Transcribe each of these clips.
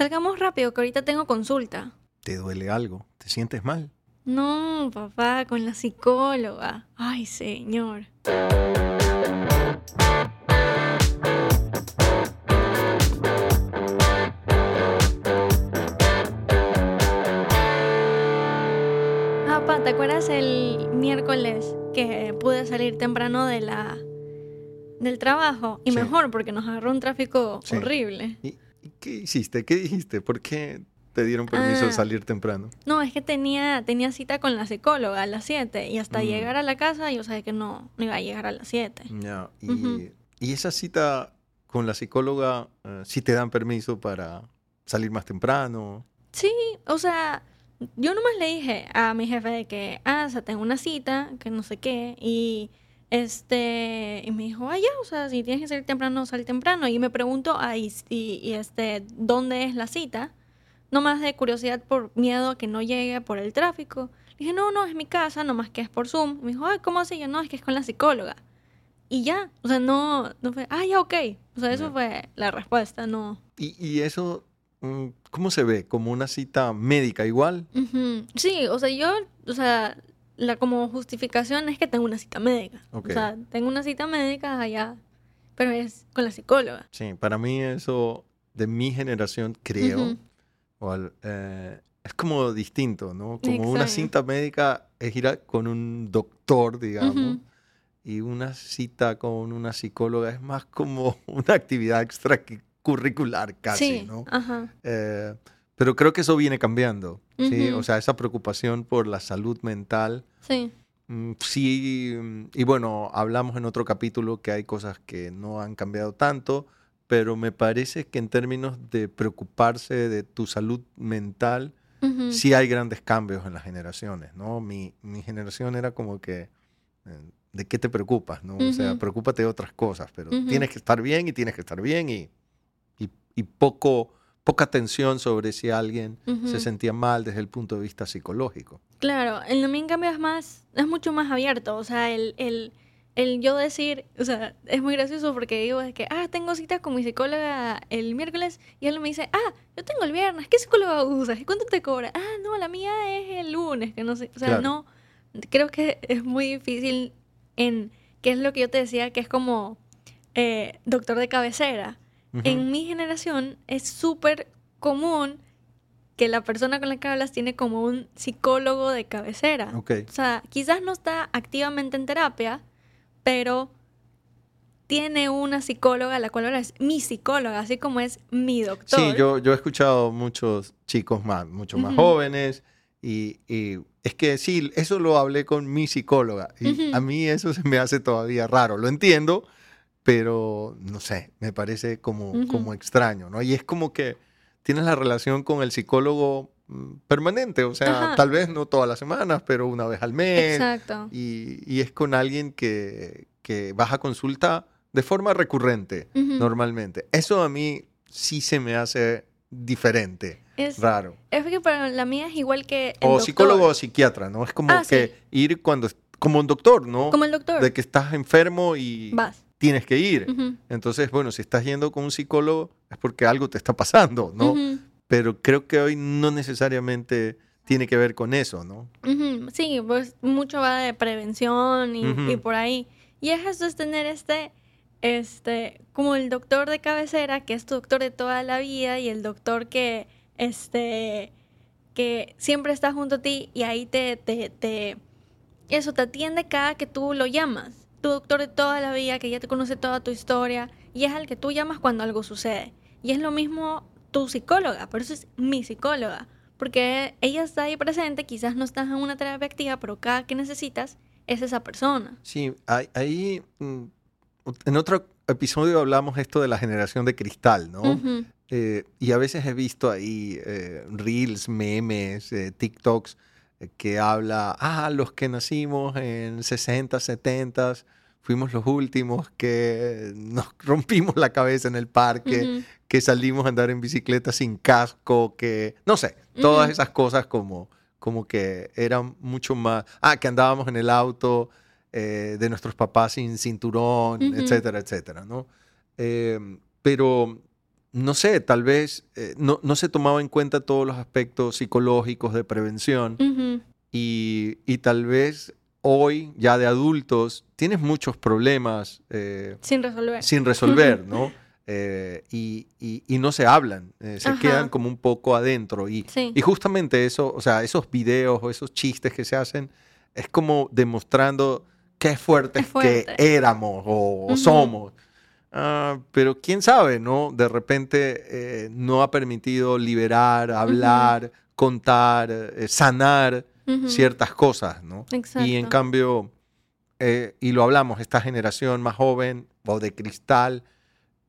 Salgamos rápido, que ahorita tengo consulta. ¿Te duele algo? ¿Te sientes mal? No, papá, con la psicóloga. Ay, señor. Ah, papá, ¿te acuerdas el miércoles que pude salir temprano de la del trabajo? Y Sí. mejor, porque nos agarró un tráfico Sí. horrible. ¿Y, y qué hiciste? ¿Qué dijiste? ¿Por qué te dieron permiso de Ah. salir temprano? No, es que tenía, tenía cita con la psicóloga a las 7 y hasta Mm. llegar a la casa yo sabía que no, no iba a llegar a las 7. Ya, y, esa cita con la psicóloga, eh, sí te dan permiso para salir más temprano. Sí, o sea, yo nomás le dije a mi jefe de que, ah, o sea, tengo una cita, que no sé qué, y este, y me dijo, ah, ya, o sea, si tienes que salir temprano, sal temprano, y me preguntó, ah, y, y- este, ¿dónde es la cita? Nomás de curiosidad por miedo a que no llegue por el tráfico. Le dije, no, no, es mi casa, nomás que es por Zoom. Me dijo, ah, ¿cómo así? Yo, no, es que es con la psicóloga. Y ya, o sea, no, no fue, ah, ya, ok. O sea, eso fue la respuesta, no. Y, y eso, mm, ¿cómo se ve? ¿Como una cita médica igual? Sí, o sea, yo, o sea, la como justificación es que tengo una cita médica. Ok. O sea, tengo una cita médica allá, pero es con la psicóloga. Sí, para mí eso de mi generación, creo, o al- eh, es como distinto, ¿no? Como una cita médica es ir a- con un doctor, digamos, Ujú. y una cita con una psicóloga es más como una actividad extracurricular casi, sí, ¿no? ajá. Eh, pero creo que eso viene cambiando, ¿sí? Ujú. O sea, esa preocupación por la salud mental. Sí, mm, Sí, y bueno, hablamos en otro capítulo que hay cosas que no han cambiado tanto, pero me parece que en términos de preocuparse de tu salud mental, ujú. sí hay grandes cambios en las generaciones, ¿no? Mi, mi generación era como que, eh, ¿de qué te preocupas, no? O sea, preocúpate de otras cosas, pero tienes que estar bien y tienes que estar bien y, y, y poco, poca atención sobre si alguien se sentía mal desde el punto de vista psicológico. Claro, el mí en cambio es más, es mucho más abierto, o sea, el, el, el yo decir, o sea, es muy gracioso porque digo es que, ah, tengo cita con mi psicóloga el miércoles y él me dice, ah, yo tengo el viernes, ¿qué psicóloga usas? ¿Y cuánto te cobra? Ah, no, la mía es el lunes, que no sé, o sea, Claro. no, creo que es muy difícil en, que es lo que yo te decía, que es como eh, doctor de cabecera. Ujú. En mi generación es súper común que la persona con la que hablas tiene como un psicólogo de cabecera. Ok. O sea, quizás no está activamente en terapia, pero tiene una psicóloga, la cual ahora es mi psicóloga, así como es mi doctor. Sí, yo, yo he escuchado muchos chicos más, mucho más jóvenes y, y es que sí, eso lo hablé con mi psicóloga y a mí eso se me hace todavía raro, lo entiendo, pero no sé, me parece como, como extraño, ¿no? Y es como que tienes la relación con el psicólogo mm, permanente, o sea, Ajá. tal vez no todas las semanas, pero una vez al mes. Exacto. Y, y es con alguien que, que vas a consulta de forma recurrente normalmente. Eso a mí sí se me hace diferente, Es, raro. es que para la mía es igual que el O doctor. psicólogo o psiquiatra, ¿no? Es como Ah, que sí. ir cuando, como un doctor, ¿no? Como el doctor. De que estás enfermo y Vas. Tienes que ir. Entonces, bueno, si estás yendo con un psicólogo es porque algo te está pasando, ¿no? Pero creo que hoy no necesariamente tiene que ver con eso, ¿no? Sí, pues mucho va de prevención y por ahí. Y es eso, es tener este, este, como el doctor de cabecera, que es tu doctor de toda la vida, y el doctor que, este, que siempre está junto a ti y ahí te, te, te, eso, te atiende cada que tú lo llamas. Tu doctor de toda la vida, que ya te conoce toda tu historia, y es al que tú llamas cuando algo sucede. Y es lo mismo tu psicóloga, por eso es mi psicóloga. Porque ella está ahí presente, quizás no estás en una terapia activa, pero cada que necesitas es esa persona. Sí, ahí, mm, en otro episodio hablamos esto de la generación de cristal, ¿no? Eh, y a veces he visto ahí eh, reels, memes, eh, TikToks que habla, ah, los que nacimos en 60, 70, fuimos los últimos que nos rompimos la cabeza en el parque, que salimos a andar en bicicleta sin casco, que, no sé, todas Ujú. esas cosas como, como que eran mucho más, ah, que andábamos en el auto eh, de nuestros papás sin cinturón, Ujú. etcétera, etcétera, ¿no? Eh, pero no sé, tal vez eh, no, no se tomaba en cuenta todos los aspectos psicológicos de prevención y, y tal vez hoy, ya de adultos, tienes muchos problemas eh, Sin resolver. sin resolver, ¿no? Eh, y, y- y no se hablan, eh, se Ajá. quedan como un poco adentro. Y, Sí. y justamente eso, o sea, esos videos o esos chistes que se hacen, es como demostrando qué fuertes Es fuerte. que éramos o, somos. Ah, pero quién sabe, ¿no? De repente eh, no ha permitido liberar, hablar, contar, eh, sanar ciertas cosas, ¿no? Exacto. Y en cambio, eh, y lo hablamos, esta generación más joven o de cristal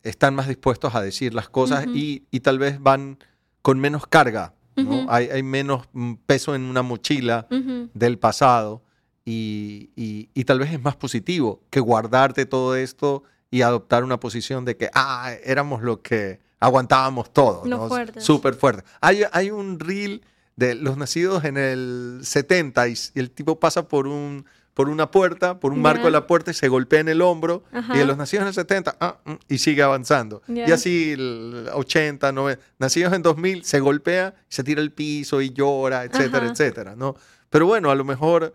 están más dispuestos a decir las cosas y, y tal vez van con menos carga, ¿no? Hay, hay menos mm, peso en una mochila del pasado y, y- y tal vez es más positivo que guardarte todo esto y adoptar una posición de que, ah, éramos lo que aguantábamos todo, Los ¿no? fuertes. Súper fuerte. Hay, hay un reel de los nacidos en el 70 y el tipo pasa por un por una puerta, por un marco de la puerta y se golpea en el hombro y de los nacidos en el 70 ah, mm, y sigue avanzando. Y así el 80, 90, nacidos en 2000 se golpea, se tira al piso y llora, etcétera, Ajá. etcétera, ¿no? Pero bueno, a lo mejor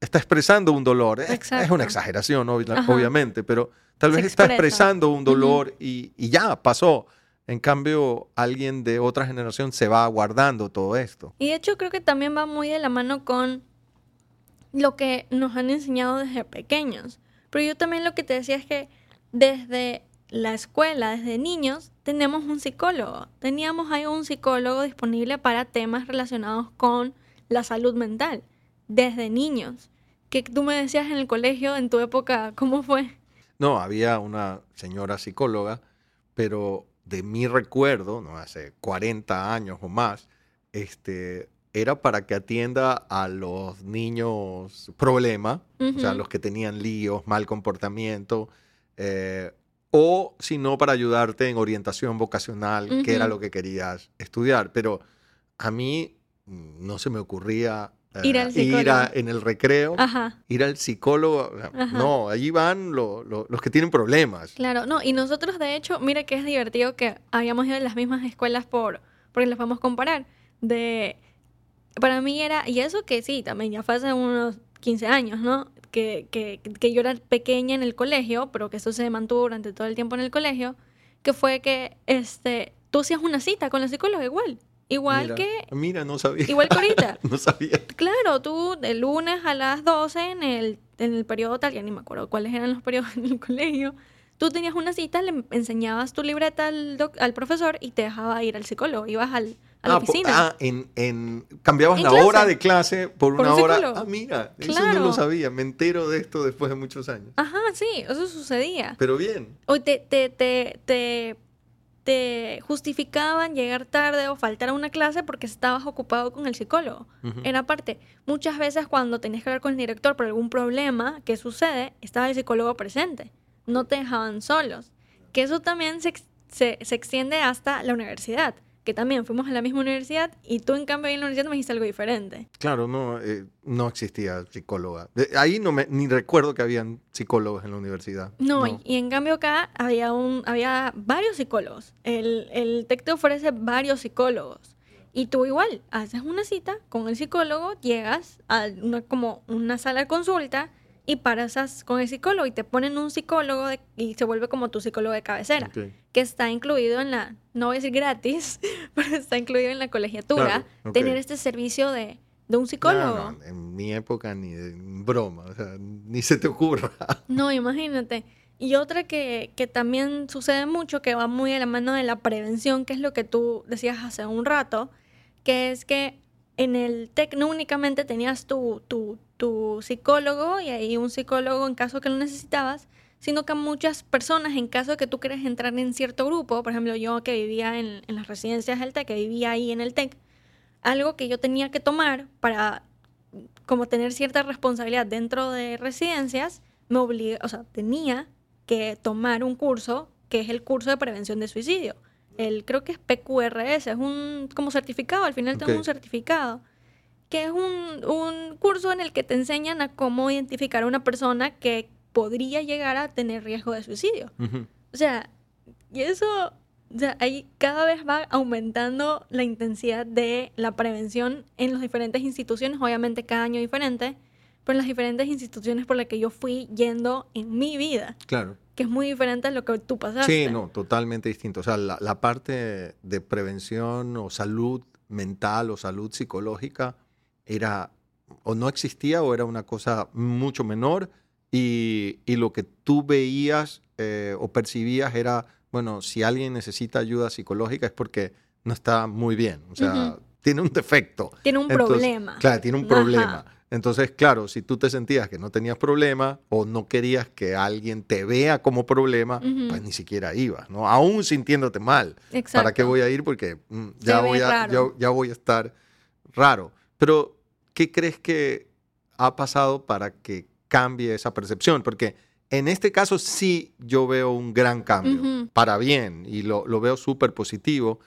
está expresando un dolor. Es, una exageración, Ajá. obviamente, pero tal vez está expresa. expresando un dolor y, y ya pasó. En cambio, alguien de otra generación se va guardando todo esto. Y de hecho creo que también va muy de la mano con lo que nos han enseñado desde pequeños. Pero yo también lo que te decía es que desde la escuela, desde niños, tenemos un psicólogo. Teníamos ahí un psicólogo disponible para temas relacionados con la salud mental, desde niños. Que tú me decías en el colegio, en tu época, ¿cómo fue? No, había una señora psicóloga, pero de mi recuerdo, no hace 40 años o más, este, era para que atienda a los niños problema, o sea, los que tenían líos, mal comportamiento, eh, o si no, para ayudarte en orientación vocacional, que era lo que querías estudiar. Pero a mí mm, no se me ocurría Ir al a- psicólogo. en el recreo Ajá. ir al psicólogo. Ajá. No, allí van lo- lo- los que tienen problemas. Claro, no, y nosotros de hecho, mira que es divertido que habíamos ido a las mismas escuelas por, porque las podemos comparar. De, para mí era, y eso que sí, también ya fue hace unos 15 años, ¿no? Que, que, que yo era pequeña en el colegio, pero que eso se mantuvo durante todo el tiempo en el colegio, que fue que este, tú hacías una cita con la psicóloga igual, igual mira, que, Mira, no sabía. igual que ahorita. no sabía. Claro, tú de lunes a las 12 en el, en el periodo tal, ya ni me acuerdo cuáles eran los periodos en el colegio, tú tenías una cita, le enseñabas tu libreta al, doc- al profesor y te dejaba ir al psicólogo, ibas al, a la Ah, oficina. ah, en, en- cambiabas En la clase. hora de clase por Por una un hora. Ah, mira, eso no lo sabía. Me entero de esto después de muchos años. Ajá, sí, eso sucedía. Pero bien. O te, te, te, te, te justificaban llegar tarde o faltar a una clase porque estabas ocupado con el psicólogo. Ujú. Era parte. Muchas veces cuando tenías que hablar con el director por algún problema que sucede, estaba el psicólogo presente. No te dejaban solos. Que eso también se, se, se extiende hasta la universidad. Que también fuimos a la misma universidad y tú en cambio ahí en la universidad me dijiste algo diferente. Claro, no, eh, no existía psicóloga. De- ahí no me, ni recuerdo que habían psicólogos en la universidad. No, Y, y en cambio acá había, un, había varios psicólogos. El, el TEC te ofrece varios psicólogos. Y tú igual, haces una cita con el psicólogo, llegas a una, como una sala de consulta y paras con el psicólogo y te ponen un psicólogo de- y se vuelve como tu psicólogo de cabecera, que está incluido en la, no voy a decir gratis, pero está incluido en la colegiatura, Claro, tener este servicio de, de un psicólogo. No, no, en mi época ni de broma, o sea, ni se te ocurra. No, imagínate. Y otra que, que también sucede mucho, que va muy a la mano de la prevención, que es lo que tú decías hace un rato, que es que en el TEC no únicamente tenías tu, tu, tu psicólogo y ahí un psicólogo en caso que lo necesitabas, sino que muchas personas, en caso de que tú quieras entrar en cierto grupo, por ejemplo, yo que vivía en, en las residencias del TEC, que vivía ahí en el TEC, algo que yo tenía que tomar para como tener cierta responsabilidad dentro de residencias, me obliga, o sea, tenía que tomar un curso que es el curso de prevención de suicidio. El, creo que es PQRS, es un como certificado, al final tengo un certificado, que es un, un curso en el que te enseñan a cómo identificar a una persona que podría llegar a tener riesgo de suicidio. Ujú. O sea, y eso O sea, ahí cada vez va aumentando la intensidad de la prevención en las diferentes instituciones, obviamente cada año diferente, pero en las diferentes instituciones por las que yo fui yendo en mi vida. Claro. Que es muy diferente a lo que tú pasaste. Sí, no, totalmente distinto. O sea, la, la parte de prevención o salud mental o salud psicológica era o no existía o era una cosa mucho menor y, y lo que tú veías eh, o percibías era, bueno, si alguien necesita ayuda psicológica es porque no está muy bien, o sea, tiene un defecto. Tiene un Entonces, problema. Claro, tiene un Ajá. problema. Entonces, claro, si tú te sentías que no tenías problema o no querías que alguien te vea como problema, pues ni siquiera ibas, ¿no? Aún sintiéndote mal. Exacto. ¿Para qué voy a ir? Porque mm, ya, voy a, ya voy a estar raro. Pero, ¿qué crees que ha pasado para que cambie esa percepción? Porque en este caso sí yo veo un gran cambio, Ujú. para bien, y lo, lo veo súper positivo.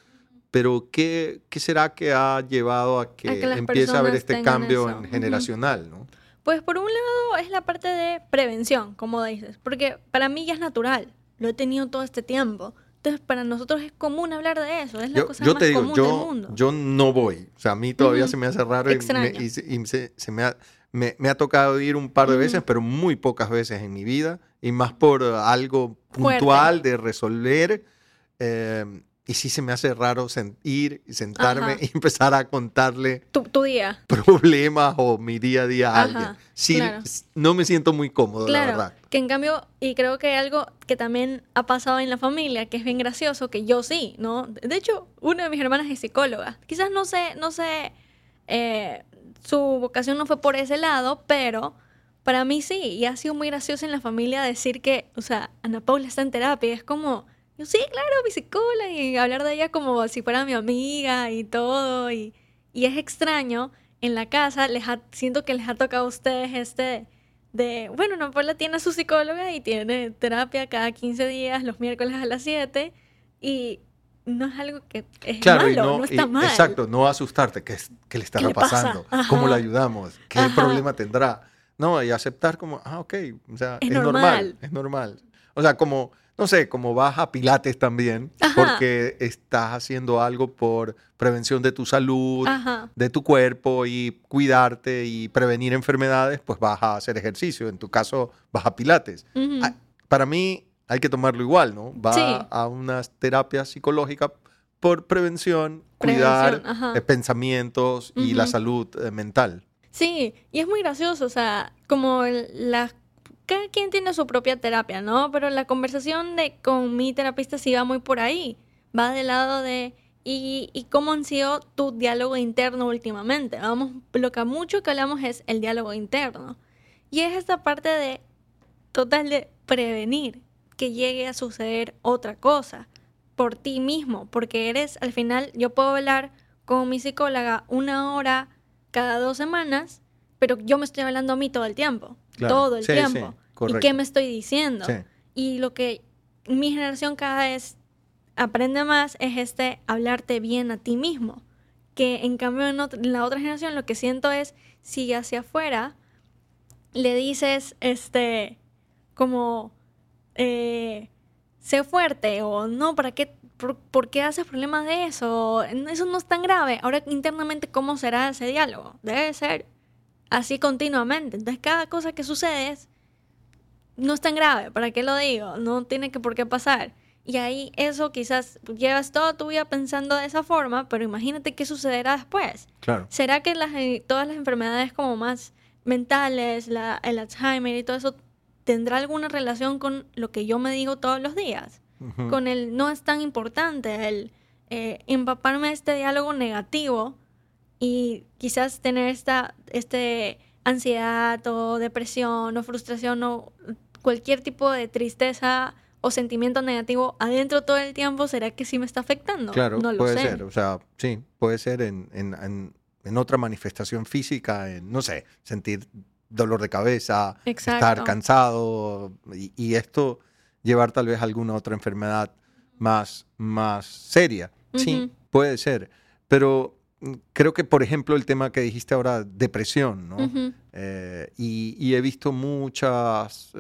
Pero, ¿qué, ¿qué será que ha llevado a que, que las empiece a haber este cambio eso. en Ujú. generacional? ¿no? Pues por un lado es la parte de prevención, como dices, porque para mí ya es natural, lo he tenido todo este tiempo. Entonces para nosotros es común hablar de eso, es la Yo, cosa yo más te digo, común del yo, mundo. yo no voy. O sea, a mí todavía se me hace raro y, me, y se, y se- se me, ha, me- me ha tocado ir un par de veces, pero muy pocas veces en mi vida. Y más por algo Fuerte. puntual de resolver. eh, y sí se me hace raro sen- ir y sentarme Ajá. y empezar a contarle tu, tu día. problemas o mi día a día a Ajá, alguien. Sí, claro. no me siento muy cómodo, la Claro, verdad. que en cambio, y creo que algo que también ha pasado en la familia, que es bien gracioso, que yo sí, ¿no? De hecho, una de mis hermanas es psicóloga. Quizás no sé, no sé, eh, su vocación no fue por ese lado, pero para mí sí, y ha sido muy gracioso en la familia decir que, o sea, Ana Paula está en terapia, es como, yo sí, claro, mi psicóloga, y hablar de ella como si fuera mi amiga y todo, y, y es extraño en la casa, les ha- siento que les ha tocado a ustedes este de, bueno, Ana Paula tiene a su psicóloga y tiene terapia cada 15 días, los miércoles a las 7, y no es algo que es Claro, y malo, no, no, está y- mal. Exacto, no asustarte. ¿Qué, qué le estará le pasa? pasando? Ajá. ¿Cómo le ayudamos? ¿Qué Ajá. problema tendrá? No, y aceptar como, ah, ok, o sea, Es es, normal. normal. es normal. O sea, como, no sé, como vas a Pilates también, Ajá. porque estás haciendo algo por prevención de tu salud, Ajá, de tu cuerpo y cuidarte y prevenir enfermedades, pues vas a hacer ejercicio. En tu caso, vas a Pilates. Ah, Para mí hay que tomarlo igual, ¿no? Va Sí. a unas terapias psicológicas por prevención, cuidar Prevención, eh, pensamientos y la salud eh, mental. Sí, y es muy gracioso, o sea, como el- la... Cada quien tiene su propia terapia, ¿no? Pero la conversación de con mi terapista sí va muy por ahí. Va del lado de... ¿Y, y cómo han sido tu diálogo interno últimamente? Vamos, lo que mucho que hablamos es el diálogo interno. Y es esta parte de total de prevenir que llegue a suceder otra cosa por ti mismo, porque eres, al final, yo puedo hablar con mi psicóloga una hora cada dos semanas, pero yo me estoy hablando a mí todo el tiempo, Claro. todo el Sí, sí, tiempo. ¿Y correcto. qué me estoy diciendo? Sí. Y lo que mi generación cada vez aprende más es este hablarte bien a ti mismo. Que en cambio en, en la otra generación lo que siento es si hacia afuera le dices este como eh, sé fuerte o no, ¿para qué? Por, por qué haces problemas de eso? Eso no es tan grave. Ahora internamente, ¿cómo será ese diálogo? Debe ser así continuamente. Entonces, cada cosa que sucede es, no es tan grave, ¿para qué lo digo? No tiene que por qué pasar. Y ahí eso quizás llevas toda tu vida pensando de esa forma, pero imagínate qué sucederá después. Claro. ¿Será que las, eh, todas las enfermedades como más mentales, la, el Alzheimer y todo eso, tendrá alguna relación con lo que yo me digo todos los días? Con el no es tan importante, el eh, empaparme de este diálogo negativo y quizás tener esta este ansiedad o depresión o frustración o cualquier tipo de tristeza o sentimiento negativo adentro todo el tiempo, ¿será que sí me está afectando? Claro, no lo puede sé. ser. O sea, sí, puede ser en, en- en- en otra manifestación física, en, no sé, sentir dolor de cabeza, estar cansado y, y esto llevar tal vez a alguna otra enfermedad más, más seria. Sí, puede ser. Pero creo que, por ejemplo, el tema que dijiste ahora, depresión, ¿no? Ujú. Eh, y, y he visto muchos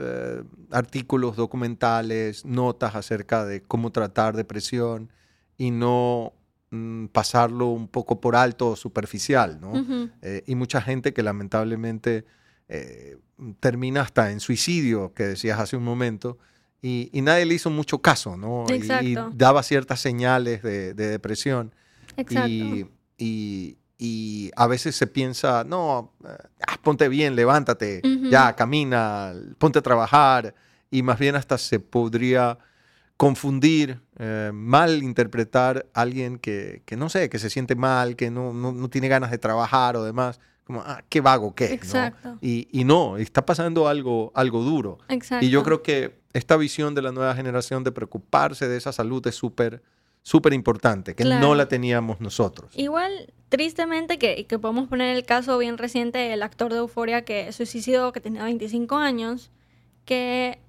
artículos documentales, notas acerca de cómo tratar depresión y no mm, pasarlo un poco por alto o superficial, ¿no? Ujú. Eh, y mucha gente que lamentablemente eh, termina hasta en suicidio, que decías hace un momento, y, y nadie le hizo mucho caso, ¿no? Y- Y, daba ciertas señales de, de depresión. Exacto. Y, y- y a veces se piensa, no, eh, ah, ponte bien, levántate, ya, camina, ponte a trabajar. Y más bien hasta se podría confundir, eh, mal interpretar a alguien que, que no sé, que se siente mal, que no, no, no tiene ganas de trabajar o demás. Como, ah, qué vago que Exacto. Y, y no, está pasando algo, algo duro. Exacto. Y yo creo que esta visión de la nueva generación de preocuparse de esa salud es súper, súper importante, que no Claro. la teníamos nosotros. Igual, tristemente, que, que podemos poner el caso bien reciente del actor de Euforia que se suicidó, que tenía 25 años, que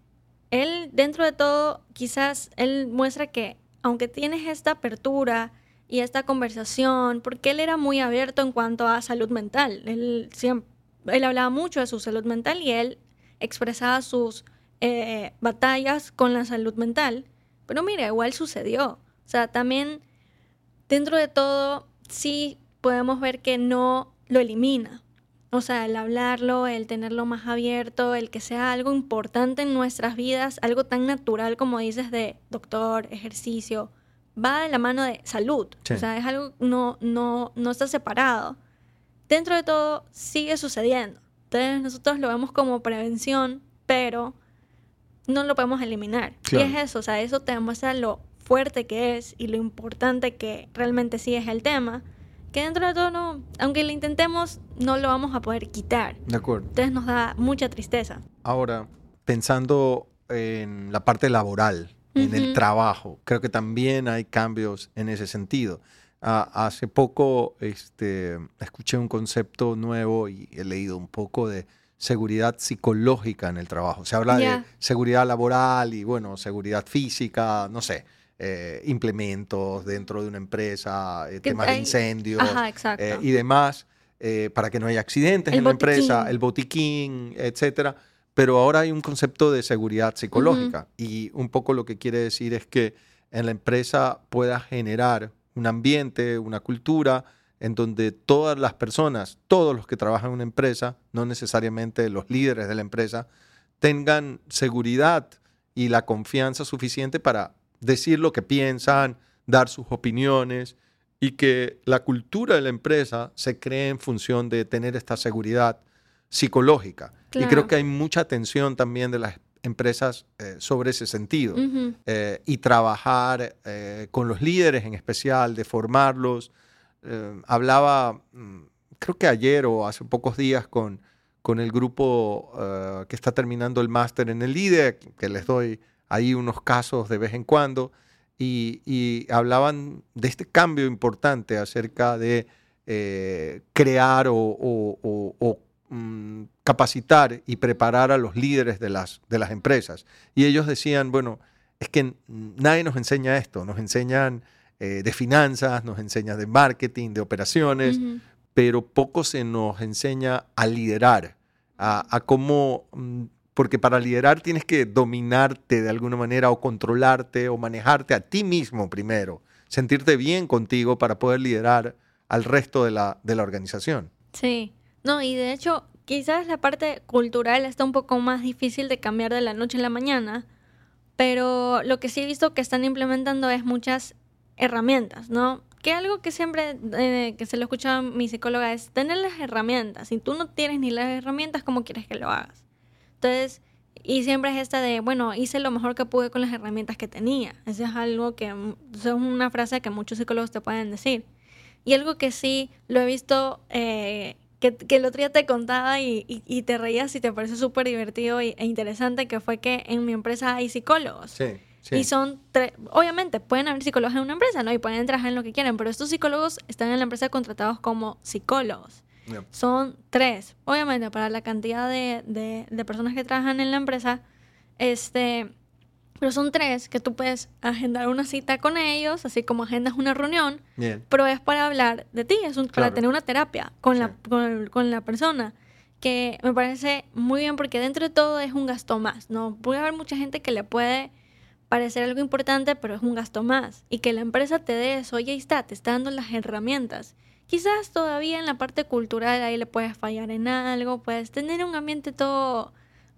él, dentro de todo, quizás él muestra que, aunque tienes esta apertura y esta conversación, porque él era muy abierto en cuanto a salud mental, él, siempre, él hablaba mucho de su salud mental y él expresaba sus eh, batallas con la salud mental, pero mira, igual sucedió. O sea, también dentro de todo, sí podemos ver que no lo elimina. O sea, el hablarlo, el tenerlo más abierto, el que sea algo importante en nuestras vidas, algo tan natural como dices de doctor, ejercicio, va de la mano de salud. Sí. O sea, es algo no no no está separado. Dentro de todo sigue sucediendo. Entonces nosotros lo vemos como prevención, pero no lo podemos eliminar. Claro. Y es eso, o sea, eso te demuestra lo fuerte que es y lo importante que realmente sí es el tema, que dentro de todo, no, aunque lo intentemos, no lo vamos a poder quitar. De acuerdo. Entonces nos da mucha tristeza. Ahora, pensando en la parte laboral, en el trabajo, creo que también hay cambios en ese sentido. Ah, hace poco este, escuché un concepto nuevo y he leído un poco de seguridad psicológica en el trabajo. Se habla de seguridad laboral y, bueno, seguridad física, no sé, eh, implementos dentro de una empresa, eh, temas de incendios Ajá, eh, y demás, para que no haya accidentes El en la empresa, el botiquín, etcétera. Pero ahora hay un concepto de seguridad psicológica y un poco lo que quiere decir es que en la empresa pueda generar un ambiente, una cultura en donde todas las personas, todos los que trabajan en una empresa, no necesariamente los líderes de la empresa, tengan seguridad y la confianza suficiente para decir lo que piensan, dar sus opiniones y que la cultura de la empresa se cree en función de tener esta seguridad psicológica. Y creo que hay mucha atención también de las empresas eh, sobre ese sentido eh, y trabajar eh, con los líderes en especial, de formarlos. Hablaba, mm, creo que ayer o hace pocos días con, con el grupo que está terminando el máster en el IDE, que les doy ahí unos casos de vez en cuando, y, y hablaban de este cambio importante acerca de eh, crear o, o- o- o, mm, capacitar y preparar a los líderes de las, de las empresas. Y ellos decían, bueno, es que nadie nos enseña esto, nos enseñan eh, de finanzas, nos enseñan de marketing, de operaciones, pero poco se nos enseña a liderar, a, a cómo, mm, porque para liderar tienes que dominarte de alguna manera o controlarte o manejarte a ti mismo primero, sentirte bien contigo para poder liderar al resto de la, de la organización. Sí, no, y de hecho, quizás la parte cultural está un poco más difícil de cambiar de la noche a la mañana, pero lo que sí he visto que están implementando es muchas herramientas, ¿no? Que algo que siempre, eh, que se lo escucha a mi psicóloga es tener las herramientas. Si tú no tienes ni las herramientas, ¿cómo quieres que lo hagas? Entonces, y siempre es esta de, bueno, hice lo mejor que pude con las herramientas que tenía. Eso es algo que, mm, es una frase que muchos psicólogos te pueden decir. Y algo que sí lo he visto, eh, que, que el otro día te contaba y, y- y te reías y te pareció súper divertido e interesante, que fue que en mi empresa hay psicólogos. Sí, sí. Y son, obviamente, pueden haber psicólogos en una empresa, ¿no? Y pueden trabajar en lo que quieran, pero estos psicólogos están en la empresa contratados como psicólogos. Yeah. Son tres. Obviamente, para la cantidad de, de- de personas que trabajan en la empresa, este, Pero son tres que tú puedes agendar una cita con ellos, así como agendas una reunión, pero es para hablar de ti, es un- para tener una terapia con, la, con la persona, que me parece muy bien porque dentro de todo es un gasto más, ¿no? Puede haber mucha gente que le puede parecer algo importante, pero es un gasto más. Y que la empresa te dé eso, oye, ahí está, te está dando las herramientas. Quizás todavía en la parte cultural ahí le puedes fallar en algo, puedes tener un ambiente todo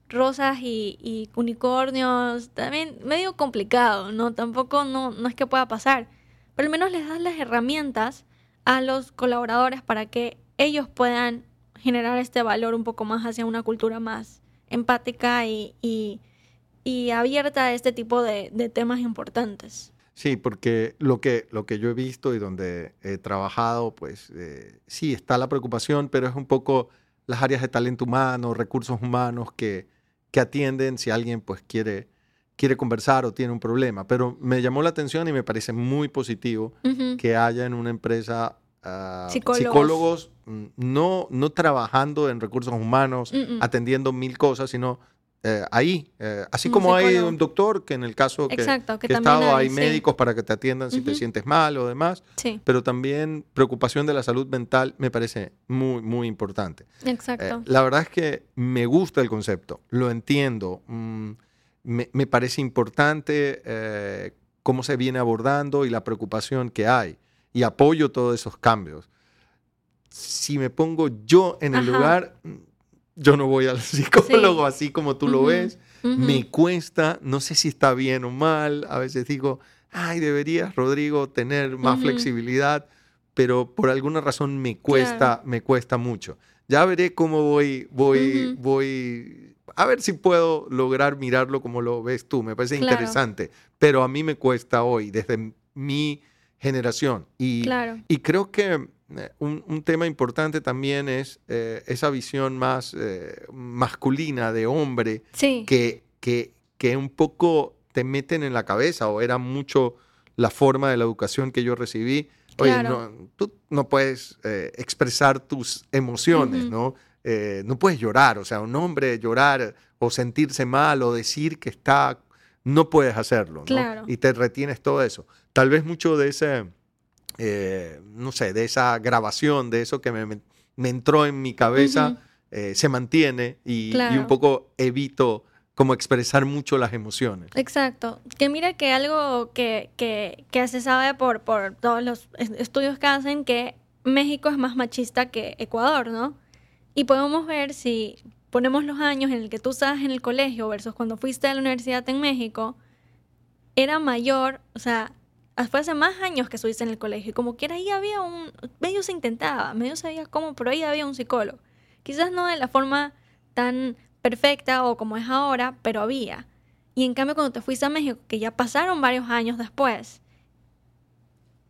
rosas y, unicornios, también medio complicado, ¿no? Tampoco no, no es que pueda pasar, pero al menos les das las herramientas a los colaboradores para que ellos puedan generar este valor un poco más hacia una cultura más empática y, y- y abierta a este tipo de temas importantes. Sí, porque lo que, lo que yo he visto y donde he trabajado, pues eh, sí, está la preocupación, pero es un poco las áreas de talento humano, recursos humanos que, que atienden si alguien pues quiere, quiere conversar o tiene un problema. Pero me llamó la atención y me parece muy positivo que haya en una empresa ah, Psicólogos. psicólogos, mm, no, no trabajando en recursos humanos, atendiendo mil cosas, sino eh, ahí. eh, así Un como hay un doctor que en el caso que, Exacto, que que he también estado, hay, hay sí. médicos para que te atiendan si te sientes mal o demás, Sí, pero también preocupación de la salud mental me parece muy, muy importante. Eh, exacto. la verdad es que me gusta el concepto, lo entiendo, mm, me, me parece importante eh, cómo se viene abordando y la preocupación que hay y apoyo todos esos cambios. Si me pongo yo en el Ajá. lugar, yo no voy al psicólogo así como tú lo ves. Ujú. Me cuesta, no sé si está bien o mal, a veces digo, ay, deberías, Rodrigo, tener más flexibilidad, pero por alguna razón me cuesta, Claro. me cuesta mucho. Ya veré cómo voy, voy, voy, a ver si puedo lograr mirarlo como lo ves tú, me parece Claro. interesante, pero a mí me cuesta hoy, desde mi generación. Y, Claro. y creo que un, un tema importante también es eh, esa visión más eh, masculina de hombre Sí. que, que, que un poco te meten en la cabeza o era mucho la forma de la educación que yo recibí. Oye, Claro. no, tú no puedes eh, expresar tus emociones. ¿no? Eh, no puedes llorar, o sea, un hombre llorar o sentirse mal o decir que está, no puedes hacerlo, ¿no? Claro. Y te retienes todo eso. Tal vez mucho de ese, eh, no sé, de esa grabación, de eso que me, me- entró en mi cabeza, eh, se mantiene y, un poco evito como expresar mucho las emociones. Exacto. Que mira que algo que, que, que se sabe por, por todos los es- estudios que hacen que México es más machista que Ecuador, ¿no? Y podemos ver si ponemos los años en el que tú estabas en el colegio versus cuando fuiste a la universidad en México, era mayor, o sea, fue hace más años que estuviste en el colegio y como quiera ahí había un, medio se intentaba, medio sabía cómo, pero ahí había un psicólogo. Quizás no de la forma tan perfecta o como es ahora, pero había. Y en cambio cuando te fuiste a México, que ya pasaron varios años después,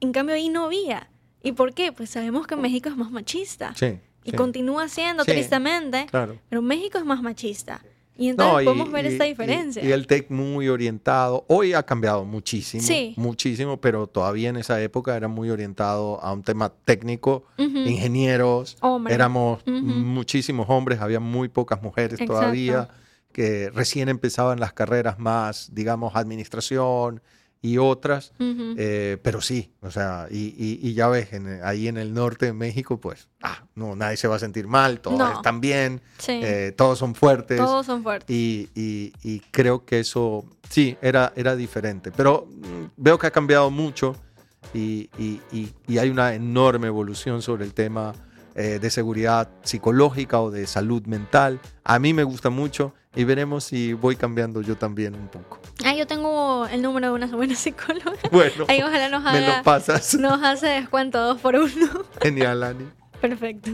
en cambio ahí no había. ¿Y por qué? Pues sabemos que México es más machista. Sí. y sí, continúa siendo, Sí. tristemente, Claro. pero México es más machista. Y entonces No, y- podemos ver y- esta diferencia. Y, el TEC muy orientado. Hoy ha cambiado muchísimo. Sí. Muchísimo, pero todavía en esa época era muy orientado a un tema técnico. Ujú. Ingenieros. Hombre. Éramos Ujú. muchísimos hombres, había muy pocas mujeres Exacto. todavía que recién empezaban las carreras más, digamos, administración y otras. Ujú. Eh, pero sí, o sea, y, y- y ya ves, en- ahí en el norte de México, pues, ah, no, nadie se va a sentir mal, todos No. están bien, sí. eh, todos son fuertes. Todos son fuertes. Y, y- creo que eso, sí, era, era diferente. Pero mm, veo que ha cambiado mucho y hay una enorme evolución sobre el tema eh, de seguridad psicológica o de salud mental. A mí me gusta mucho y veremos si voy cambiando yo también un poco. Ah, yo tengo el número de una buena psicóloga. Bueno, Ahí ojalá nos me haga, lo pasas. nos hace descuento dos por uno. Genial, Ani. Perfecto.